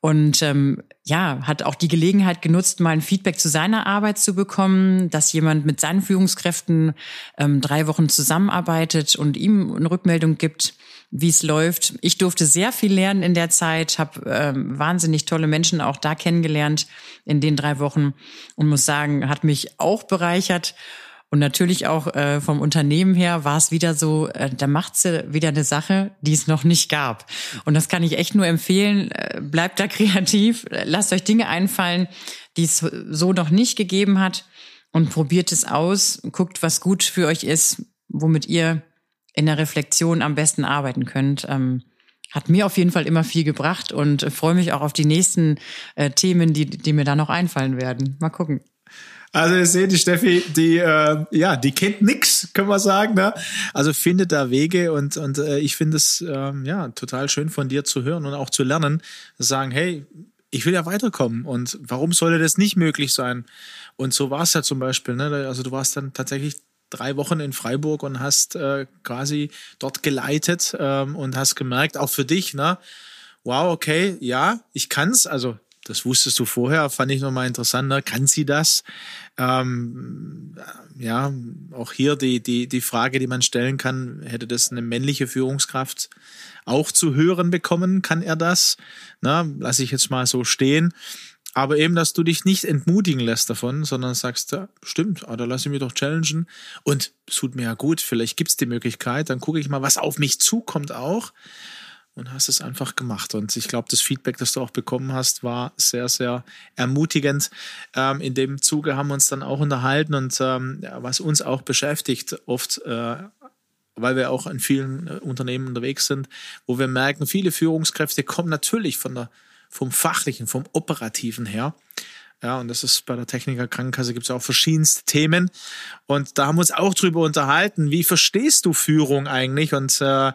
und ähm, ja, hat auch die Gelegenheit genutzt, mal ein Feedback zu seiner Arbeit zu bekommen, dass jemand mit seinen Führungskräften ähm, drei Wochen zusammenarbeitet und ihm eine Rückmeldung gibt, wie es läuft. Ich durfte sehr viel lernen in der Zeit, habe ähm, wahnsinnig tolle Menschen auch da kennengelernt in den drei Wochen und muss sagen, hat mich auch bereichert. Und natürlich auch äh, vom Unternehmen her war es wieder so, äh, da macht sie wieder eine Sache, die es noch nicht gab. Und das kann ich echt nur empfehlen. Äh, bleibt da kreativ, lasst euch Dinge einfallen, die es so noch nicht gegeben hat und probiert es aus, guckt, was gut für euch ist, womit ihr in der Reflexion am besten arbeiten könnt. Ähm, hat mir auf jeden Fall immer viel gebracht und freue mich auch auf die nächsten äh, Themen, die, die mir da noch einfallen werden. Mal gucken. Also ihr seht, die Steffi, die äh, ja, die kennt nix, können wir sagen. Ne? Also findet da Wege und und äh, ich finde es ähm, ja total schön von dir zu hören und auch zu lernen, sagen, hey, ich will ja weiterkommen und warum sollte das nicht möglich sein? Und so war es ja zum Beispiel. Ne? Also du warst dann tatsächlich drei Wochen in Freiburg und hast äh, quasi dort geleitet ähm, und hast gemerkt, auch für dich, ne? Wow, okay, ja, ich kann's. Also das wusstest du vorher, fand ich nochmal interessant. Ne? Kann sie das? Ähm, ja, auch hier die, die, die Frage, die man stellen kann, hätte das eine männliche Führungskraft auch zu hören bekommen? Kann er das? Na, lass ich jetzt mal so stehen. Aber eben, dass du dich nicht entmutigen lässt davon, sondern sagst, ja, stimmt, ah, da lasse ich mich doch challengen. Und es tut mir ja gut, vielleicht gibt's die Möglichkeit, dann gucke ich mal, was auf mich zukommt auch und hast es einfach gemacht. Und ich glaube, das Feedback, das du auch bekommen hast, war sehr, sehr ermutigend. Ähm, in dem Zuge haben wir uns dann auch unterhalten und ähm, was uns auch beschäftigt, oft, äh, weil wir auch in vielen äh, Unternehmen unterwegs sind, wo wir merken, viele Führungskräfte kommen natürlich von der, vom Fachlichen, vom Operativen her. Ja, und das ist bei der Techniker Krankenkasse gibt es auch verschiedenste Themen. Und da haben wir uns auch drüber unterhalten. Wie verstehst du Führung eigentlich? Und äh,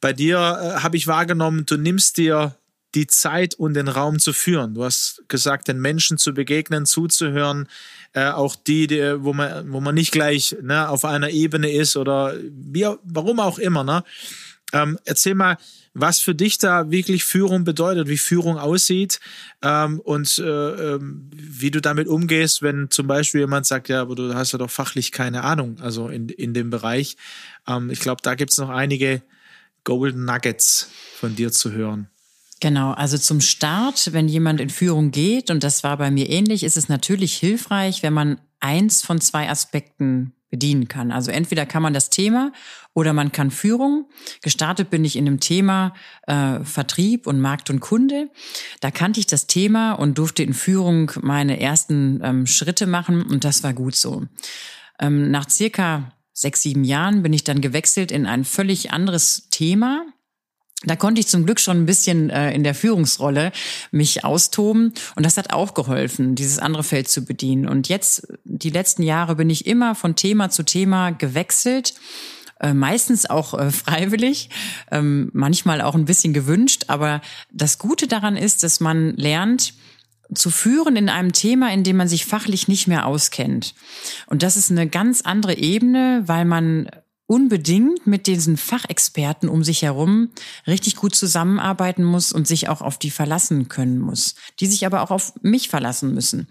bei dir äh, habe ich wahrgenommen, du nimmst dir die Zeit und den Raum zu führen. Du hast gesagt, den Menschen zu begegnen, zuzuhören, äh, auch die, die, wo man, wo man nicht gleich ne, auf einer Ebene ist oder wie, warum auch immer. Ne? Ähm, erzähl mal, was für dich da wirklich Führung bedeutet, wie Führung aussieht ähm, und äh, ähm, wie du damit umgehst, wenn zum Beispiel jemand sagt, ja, aber du hast ja doch fachlich keine Ahnung, also in, in dem Bereich. Ähm, ich glaube, da gibt's noch einige Golden Nuggets von dir zu hören? Genau, also zum Start, wenn jemand in Führung geht, und das war bei mir ähnlich, ist es natürlich hilfreich, wenn man eins von zwei Aspekten bedienen kann. Also entweder kann man das Thema oder man kann Führung. Gestartet bin ich in dem Thema äh, Vertrieb und Markt und Kunde. Da kannte ich das Thema und durfte in Führung meine ersten ähm, Schritte machen und das war gut so. Ähm, nach circa sechs, sieben Jahren bin ich dann gewechselt in ein völlig anderes Thema. Da konnte ich zum Glück schon ein bisschen äh, in der Führungsrolle mich austoben und das hat auch geholfen, dieses andere Feld zu bedienen. Und jetzt, die letzten Jahre, bin ich immer von Thema zu Thema gewechselt äh, meistens auch äh, freiwillig, ähm, manchmal auch ein bisschen gewünscht. Aber das Gute daran ist, dass man lernt, zu führen in einem Thema, in dem man sich fachlich nicht mehr auskennt. Und das ist eine ganz andere Ebene, weil man unbedingt mit diesen Fachexperten um sich herum richtig gut zusammenarbeiten muss und sich auch auf die verlassen können muss, die sich aber auch auf mich verlassen müssen.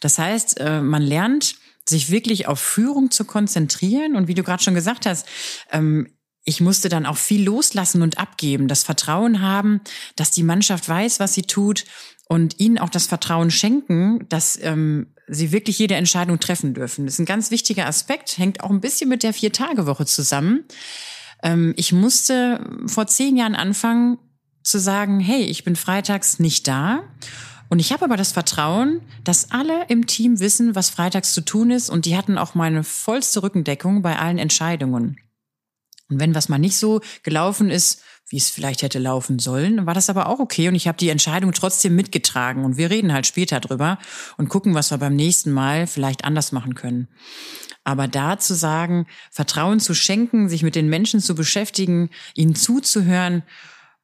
Das heißt, äh, man lernt sich wirklich auf Führung zu konzentrieren und wie du gerade schon gesagt hast, ähm, ich musste dann auch viel loslassen und abgeben, das Vertrauen haben, dass die Mannschaft weiß, was sie tut und ihnen auch das Vertrauen schenken, dass ähm, sie wirklich jede Entscheidung treffen dürfen. Das ist ein ganz wichtiger Aspekt, hängt auch ein bisschen mit der Vier-Tage-Woche zusammen. Ähm, ich musste vor zehn Jahren anfangen zu sagen, hey, ich bin freitags nicht da. Und ich habe aber das Vertrauen, dass alle im Team wissen, was freitags zu tun ist und die hatten auch meine vollste Rückendeckung bei allen Entscheidungen. Und wenn was mal nicht so gelaufen ist, wie es vielleicht hätte laufen sollen, war das aber auch okay und ich habe die Entscheidung trotzdem mitgetragen und wir reden halt später drüber und gucken, was wir beim nächsten Mal vielleicht anders machen können. Aber da zu sagen, Vertrauen zu schenken, sich mit den Menschen zu beschäftigen, ihnen zuzuhören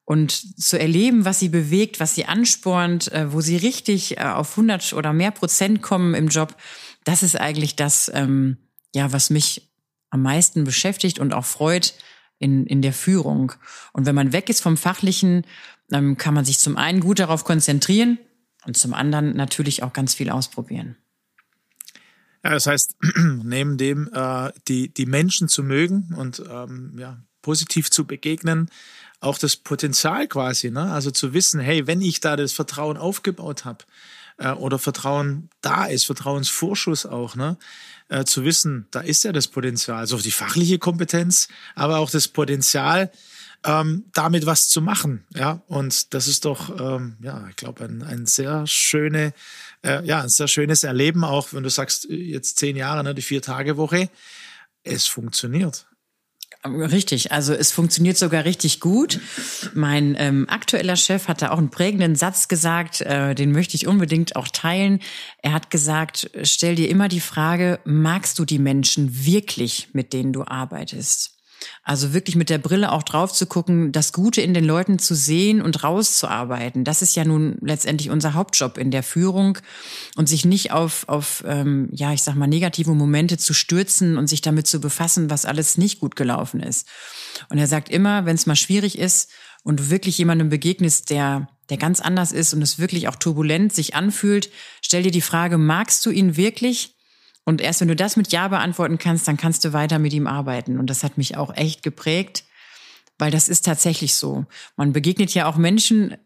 und zu erleben, was sie bewegt, was sie anspornt, äh, wo sie richtig äh, auf 100 oder mehr Prozent kommen im Job, das ist eigentlich das, ähm, ja, was mich am meisten beschäftigt und auch freut in, in der Führung. Und wenn man weg ist vom Fachlichen, ähm, kann man sich zum einen gut darauf konzentrieren und zum anderen natürlich auch ganz viel ausprobieren. Ja, das heißt, neben dem äh, die, die Menschen zu mögen und ähm, ja, positiv zu begegnen, auch das Potenzial quasi, ne? also zu wissen, hey, wenn ich da das Vertrauen aufgebaut habe äh, oder Vertrauen da ist, Vertrauensvorschuss auch, ne? Äh, zu wissen, da ist ja das Potenzial, also die fachliche Kompetenz, aber auch das Potenzial, ähm, damit was zu machen. Ja, und das ist doch, ähm, ja, ich glaube, ein, ein sehr schöne, äh, ja, ein sehr schönes Erleben, auch wenn du sagst, jetzt zehn Jahre, ne, die Vier-Tage-Woche. Es funktioniert. Richtig, also es funktioniert sogar richtig gut. Mein ähm, aktueller Chef hat da auch einen prägenden Satz gesagt, äh, den möchte ich unbedingt auch teilen. Er hat gesagt, stell dir immer die Frage, magst du die Menschen wirklich, mit denen du arbeitest? Also wirklich mit der Brille auch drauf zu gucken, das Gute in den Leuten zu sehen und rauszuarbeiten. Das ist ja nun letztendlich unser Hauptjob in der Führung und sich nicht auf, auf ähm, ja, ich sag mal, negative Momente zu stürzen und sich damit zu befassen, was alles nicht gut gelaufen ist. Und er sagt immer, wenn es mal schwierig ist und du wirklich jemandem begegnest, der der ganz anders ist und es wirklich auch turbulent sich anfühlt, stell dir die Frage, magst du ihn wirklich? Und erst wenn du das mit Ja beantworten kannst, dann kannst du weiter mit ihm arbeiten. Und das hat mich auch echt geprägt, weil das ist tatsächlich so. Man begegnet ja auch Menschen,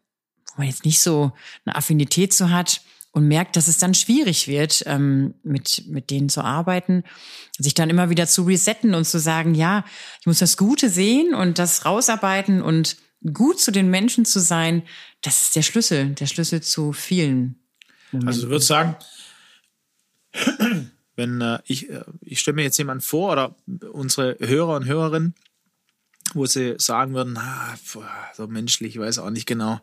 wo man jetzt nicht so eine Affinität zu hat und merkt, dass es dann schwierig wird, ähm, mit, mit denen zu arbeiten, sich dann immer wieder zu resetten und zu sagen, ja, ich muss das Gute sehen und das rausarbeiten und gut zu den Menschen zu sein, das ist der Schlüssel, der Schlüssel zu vielen. Momenten. Also du würdest sagen, wenn äh, ich, äh, ich stelle mir jetzt jemand vor oder unsere Hörer und Hörerinnen, wo sie sagen würden, na, so menschlich, ich weiß auch nicht genau,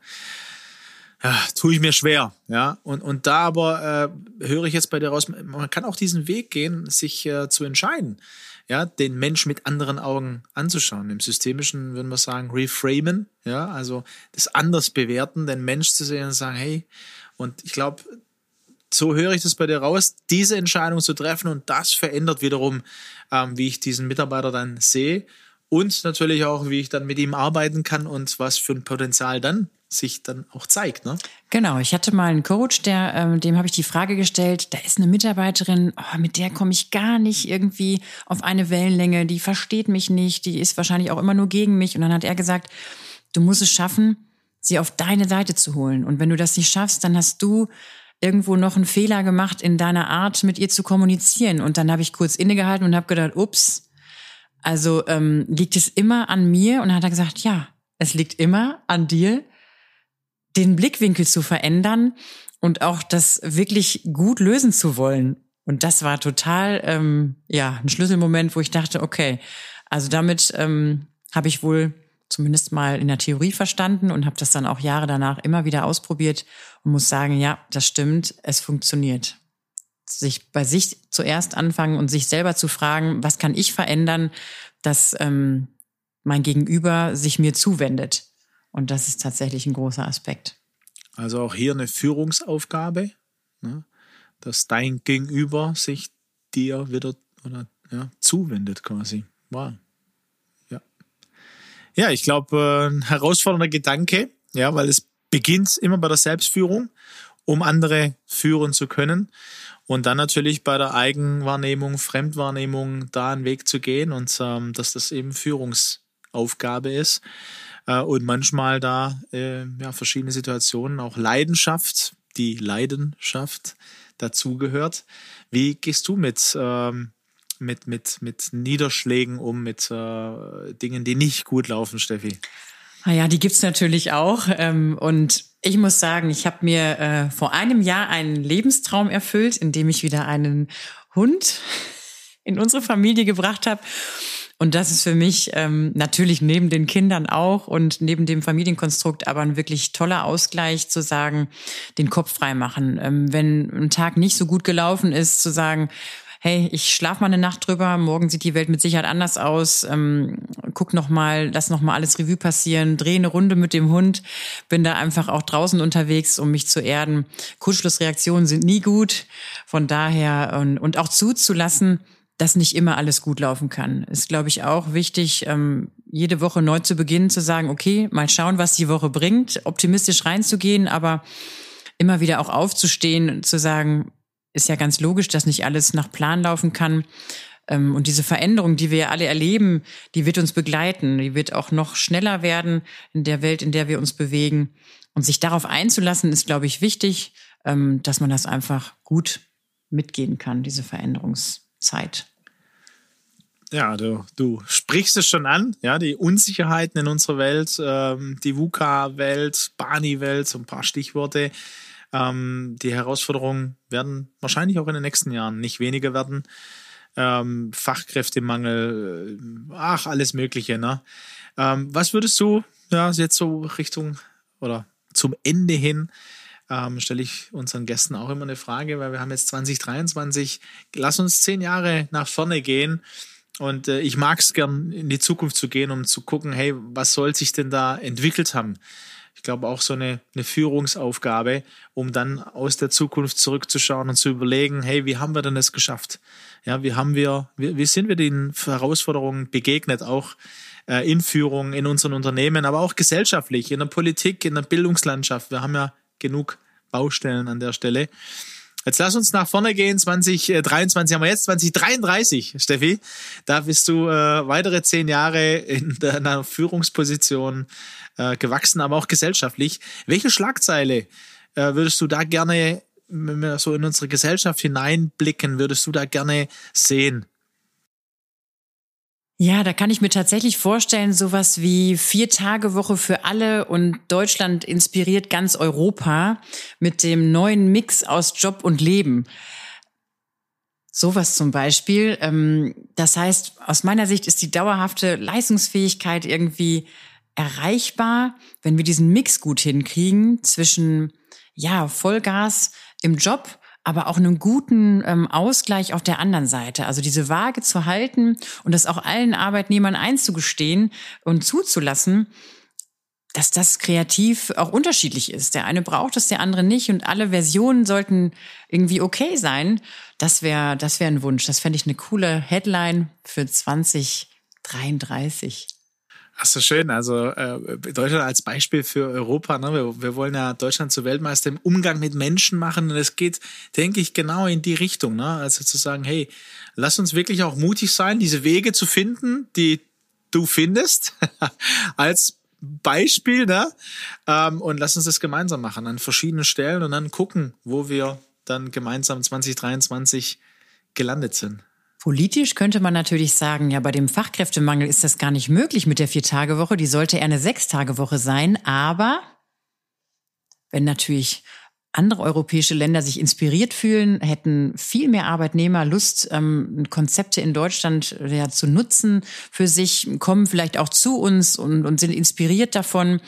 ja, tue ich mir schwer, ja. Und, und da aber äh, höre ich jetzt bei dir raus, man kann auch diesen Weg gehen, sich äh, zu entscheiden, ja, den Mensch mit anderen Augen anzuschauen. Im Systemischen würden wir sagen, reframen, ja, also das anders bewerten, den Mensch zu sehen und sagen, hey, und ich glaube, so höre ich das bei dir raus, diese Entscheidung zu treffen und das verändert wiederum, ähm, wie ich diesen Mitarbeiter dann sehe und natürlich auch, wie ich dann mit ihm arbeiten kann und was für ein Potenzial dann sich dann auch zeigt. Ne? Genau, ich hatte mal einen Coach, der, ähm, dem habe ich die Frage gestellt, da ist eine Mitarbeiterin, oh, mit der komme ich gar nicht irgendwie auf eine Wellenlänge, die versteht mich nicht, die ist wahrscheinlich auch immer nur gegen mich. Und dann hat er gesagt, du musst es schaffen, sie auf deine Seite zu holen. Und wenn du das nicht schaffst, dann hast du irgendwo noch einen Fehler gemacht in deiner Art, mit ihr zu kommunizieren. Und dann habe ich kurz innegehalten und habe gedacht, ups, also ähm, liegt es immer an mir? Und dann hat er gesagt, ja, es liegt immer an dir, den Blickwinkel zu verändern und auch das wirklich gut lösen zu wollen. Und das war total, ähm, ja, ein Schlüsselmoment, wo ich dachte, okay, also damit ähm, habe ich wohl zumindest mal in der Theorie verstanden und habe das dann auch Jahre danach immer wieder ausprobiert und muss sagen, ja, das stimmt, es funktioniert. Sich bei sich zuerst anfangen und sich selber zu fragen, was kann ich verändern, dass ähm, mein Gegenüber sich mir zuwendet. Und das ist tatsächlich ein großer Aspekt. Also auch hier eine Führungsaufgabe, ne? dass dein Gegenüber sich dir wieder oder ja, zuwendet quasi. Wow. Ja, ich glaube, äh, ein herausfordernder Gedanke, ja, weil es beginnt immer bei der Selbstführung um andere führen zu können. Und dann natürlich bei der Eigenwahrnehmung, Fremdwahrnehmung da einen Weg zu gehen und ähm, dass das eben Führungsaufgabe ist. Äh, und manchmal da äh, ja, verschiedene Situationen, auch Leidenschaft, die Leidenschaft dazugehört. Wie gehst du mit, ähm, mit, mit, mit Niederschlägen um, mit äh, Dingen, die nicht gut laufen, Steffi? Naja, ah die gibt's natürlich auch. Ähm, und ich muss sagen, ich habe mir äh, vor einem Jahr einen Lebenstraum erfüllt, indem ich wieder einen Hund in unsere Familie gebracht habe. Und das ist für mich ähm, natürlich neben den Kindern auch und neben dem Familienkonstrukt aber ein wirklich toller Ausgleich zu sagen, den Kopf frei machen. Ähm, wenn ein Tag nicht so gut gelaufen ist, zu sagen, hey, ich schlaf mal eine Nacht drüber, morgen sieht die Welt mit Sicherheit anders aus, ähm, guck noch mal, lass noch mal alles Revue passieren, dreh eine Runde mit dem Hund, bin da einfach auch draußen unterwegs, um mich zu erden. Kurzschlussreaktionen sind nie gut, von daher und, und auch zuzulassen, dass nicht immer alles gut laufen kann. Ist, glaube ich, auch wichtig, ähm, jede Woche neu zu beginnen, zu sagen, okay, mal schauen, was die Woche bringt, optimistisch reinzugehen, aber immer wieder auch aufzustehen, zu sagen, ist ja ganz logisch, dass nicht alles nach Plan laufen kann. Ähm, und diese Veränderung, die wir ja alle erleben, die wird uns begleiten. Die wird auch noch schneller werden in der Welt, in der wir uns bewegen. Und sich darauf einzulassen, ist, glaube ich, wichtig, ähm, dass man das einfach gut mitgehen kann, diese Veränderungszeit. Ja, du, du sprichst es schon an, ja, die Unsicherheiten in unserer Welt, ähm, die VUCA-Welt, Bani-Welt, so ein paar Stichworte. Ähm, die Herausforderungen werden wahrscheinlich auch in den nächsten Jahren nicht weniger werden. Ähm, Fachkräftemangel, äh, ach, alles Mögliche, ne? Ähm, was würdest du, ja, jetzt so Richtung oder zum Ende hin, ähm, stelle ich unseren Gästen auch immer eine Frage, weil wir haben jetzt 2023, lass uns zehn Jahre nach vorne gehen. Und äh, ich mag es gern, in die Zukunft zu gehen, um zu gucken, hey, was soll sich denn da entwickelt haben? Ich glaube auch so eine, eine Führungsaufgabe, um dann aus der Zukunft zurückzuschauen und zu überlegen, hey, wie haben wir denn das geschafft? Ja, wie haben wir, wie, wie sind wir den Herausforderungen begegnet, auch äh, in Führung, in unseren Unternehmen, aber auch gesellschaftlich, in der Politik, in der Bildungslandschaft. Wir haben ja genug Baustellen an der Stelle. Jetzt lass uns nach vorne gehen. 2023 haben wir jetzt, 2033, Steffi. Da bist du äh, weitere zehn Jahre in einer Führungsposition äh, gewachsen, aber auch gesellschaftlich. Welche Schlagzeile äh, würdest du da gerne, wenn wir so in unsere Gesellschaft hineinblicken, würdest du da gerne sehen? Ja, da kann ich mir tatsächlich vorstellen, sowas wie vier Tage Woche für alle und Deutschland inspiriert ganz Europa mit dem neuen Mix aus Job und Leben. Sowas zum Beispiel. Ähm, das heißt, aus meiner Sicht ist die dauerhafte Leistungsfähigkeit irgendwie erreichbar, wenn wir diesen Mix gut hinkriegen zwischen, ja, Vollgas im Job, aber auch einen guten ähm, Ausgleich auf der anderen Seite. Also diese Waage zu halten und das auch allen Arbeitnehmern einzugestehen und zuzulassen, dass das kreativ auch unterschiedlich ist. Der eine braucht es, der andere nicht und alle Versionen sollten irgendwie okay sein. Das wäre das wäre ein Wunsch. Das fände ich eine coole Headline für 2033. Ach so schön. Also äh, Deutschland als Beispiel für Europa. Ne? Wir, wir wollen ja Deutschland zu Weltmeister im Umgang mit Menschen machen. Und es geht, denke ich, genau in die Richtung. Ne? Also zu sagen, hey, lass uns wirklich auch mutig sein, diese Wege zu finden, die du findest, als Beispiel, ne? Ähm, und lass uns das gemeinsam machen an verschiedenen Stellen und dann gucken, wo wir dann gemeinsam 2023 gelandet sind. Politisch könnte man natürlich sagen, ja, bei dem Fachkräftemangel ist das gar nicht möglich mit der Vier-Tage-Woche. Die sollte eher eine Sechs-Tage-Woche sein. Aber wenn natürlich andere europäische Länder sich inspiriert fühlen, hätten viel mehr Arbeitnehmer Lust, ähm, Konzepte in Deutschland ja, zu nutzen für sich, kommen vielleicht auch zu uns und, und sind inspiriert davon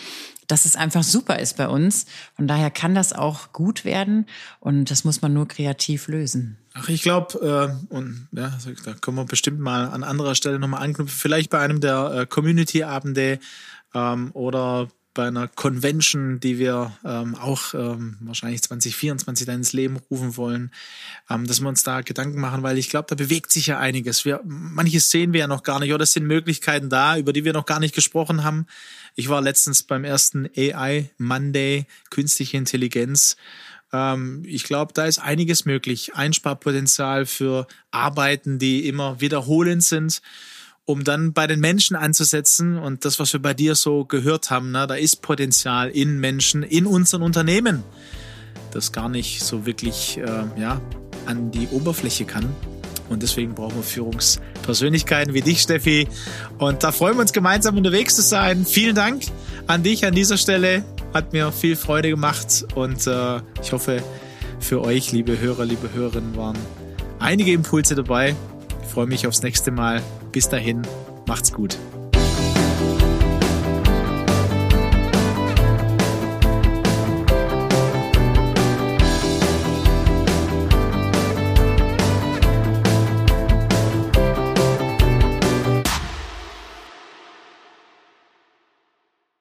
dass es einfach super ist bei uns. Von daher kann das auch gut werden und das muss man nur kreativ lösen. Ach, ich glaube, äh, und ja, also, da können wir bestimmt mal an anderer Stelle nochmal anknüpfen, vielleicht bei einem der äh, Community-Abende ähm, oder bei einer Convention, die wir ähm, auch ähm, wahrscheinlich 2024 dann ins Leben rufen wollen, ähm, dass wir uns da Gedanken machen, weil ich glaube, da bewegt sich ja einiges. Wir, manches sehen wir ja noch gar nicht oder es sind Möglichkeiten da, über die wir noch gar nicht gesprochen haben. Ich war letztens beim ersten AI Monday, künstliche Intelligenz Ähm, ich glaube, da ist einiges möglich. Einsparpotenzial für Arbeiten, die immer wiederholend sind, um dann bei den Menschen anzusetzen. Und das, was wir bei dir so gehört haben, ne, da ist Potenzial in Menschen, in unseren Unternehmen, das gar nicht so wirklich äh, ja, an die Oberfläche kann. Und deswegen brauchen wir Führungspersönlichkeiten wie dich, Steffi. Und da freuen wir uns gemeinsam unterwegs zu sein. Vielen Dank an dich an dieser Stelle. Hat mir viel Freude gemacht und äh, ich hoffe, für euch, liebe Hörer, liebe Hörerinnen, waren einige Impulse dabei. Freue mich aufs nächste Mal. Bis dahin, macht's gut.